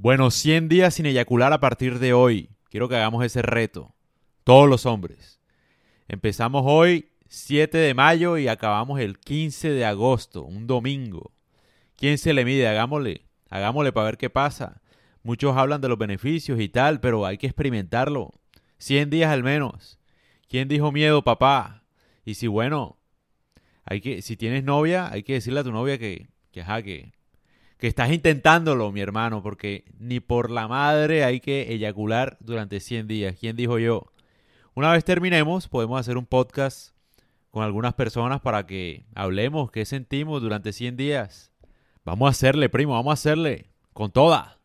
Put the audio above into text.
Bueno, 100 días sin eyacular a partir de hoy. Quiero que hagamos ese reto. Todos los hombres. Empezamos hoy 7 de mayo y acabamos el 15 de agosto, un domingo. ¿Quién se le mide? Hagámosle. Hagámosle para ver qué pasa. Muchos hablan de los beneficios y tal, pero hay que experimentarlo. 100 días al menos. ¿Quién dijo miedo, papá? Y si bueno, hay que, si tienes novia, hay que decirle a tu novia que, que, ajá, que, que estás intentándolo, mi hermano, porque ni por la madre hay que eyacular durante 100 días. ¿Quién dijo yo? Una vez terminemos, podemos hacer un podcast con algunas personas para que hablemos qué sentimos durante 100 días. Vamos a hacerle, primo, vamos a hacerle con toda.